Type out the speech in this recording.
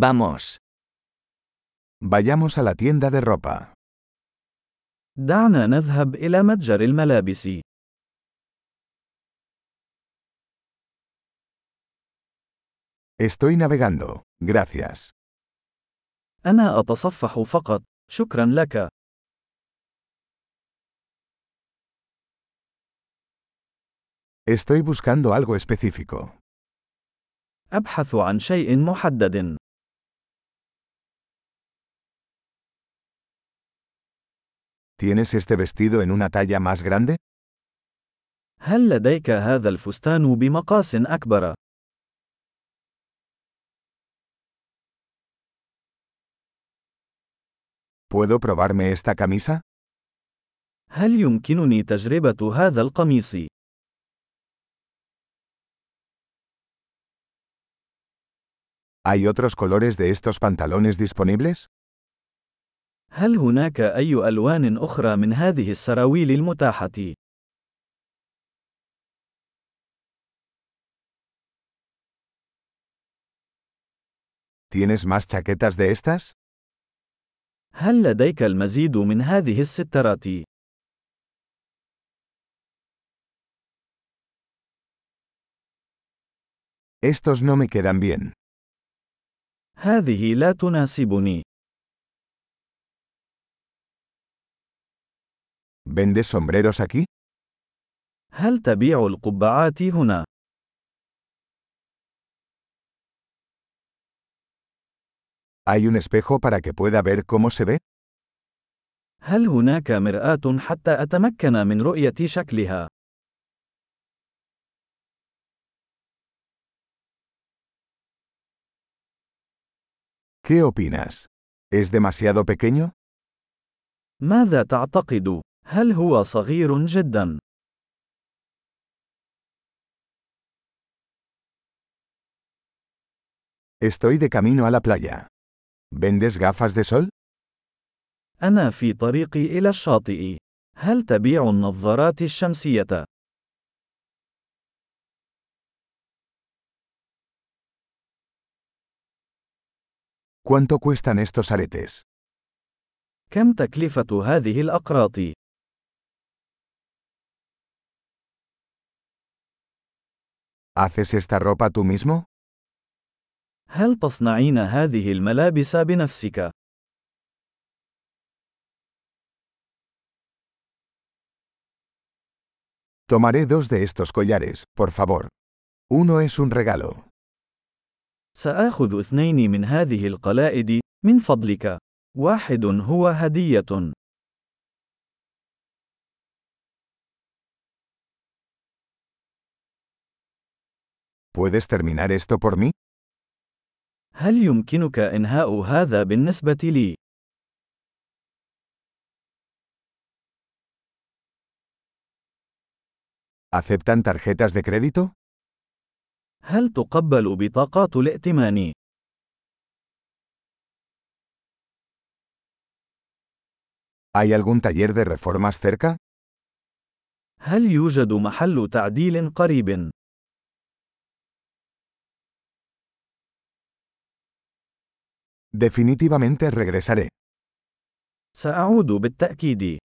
Vamos. Vayamos a la tienda de ropa. دعنا نذهب إلى متجر الملابس. Estoy navegando. Gracias. أنا أتصفح فقط. شكرا لك. Estoy buscando algo específico. أبحث عن شيء محدد. ¿Tienes este vestido en una talla más grande? هل لديك هذا الفستان بمقاس أكبر؟ ¿Puedo probarme esta camisa? هل يمكنني تجربة هذا القميص؟ ¿Hay otros colores de estos pantalones disponibles? هل هناك أي ألوان أخرى من هذه السراويل المتاحة؟ ¿Tienes más chaquetas de estas? هل لديك المزيد من هذه السترات؟ Estos no me quedan bien. هذه لا تناسبني. ¿Vendes sombreros aquí? هل تبيع القبعات هنا؟ ¿Hay un espejo para que pueda ver cómo se ve? هل هناك مرآة حتى أتمكن من رؤية شكلها؟ ¿Qué opinas? ¿Es demasiado pequeño? ماذا تعتقد؟ هل هو صغير جدا؟ Estoy de camino a la playa. ¿Vendes gafas de sol? أنا في طريقي إلى الشاطئ. هل تبيع النظارات الشمسية؟ ¿Cuánto cuestan estos aretes? كم تكلفة هذه الأقراط؟ ¿Haces esta ropa tú mismo? هل تصنعين هذه الملابس بنفسك؟ Tomaré dos de estos collares, por favor. Uno es un regalo. سآخذ اثنين من هذه القلائد، من فضلك. واحد هو هدية. ¿Puedes terminar esto por mí? هل يمكنك إنهاء هذا بالنسبة لي؟ ¿Aceptan tarjetas de crédito? هل تقبل بطاقات الائتمان؟ ¿Hay algún taller de reformas cerca? هل يوجد محل تعديل قريب؟ Definitivamente regresaré. سأعود بالتأكيد.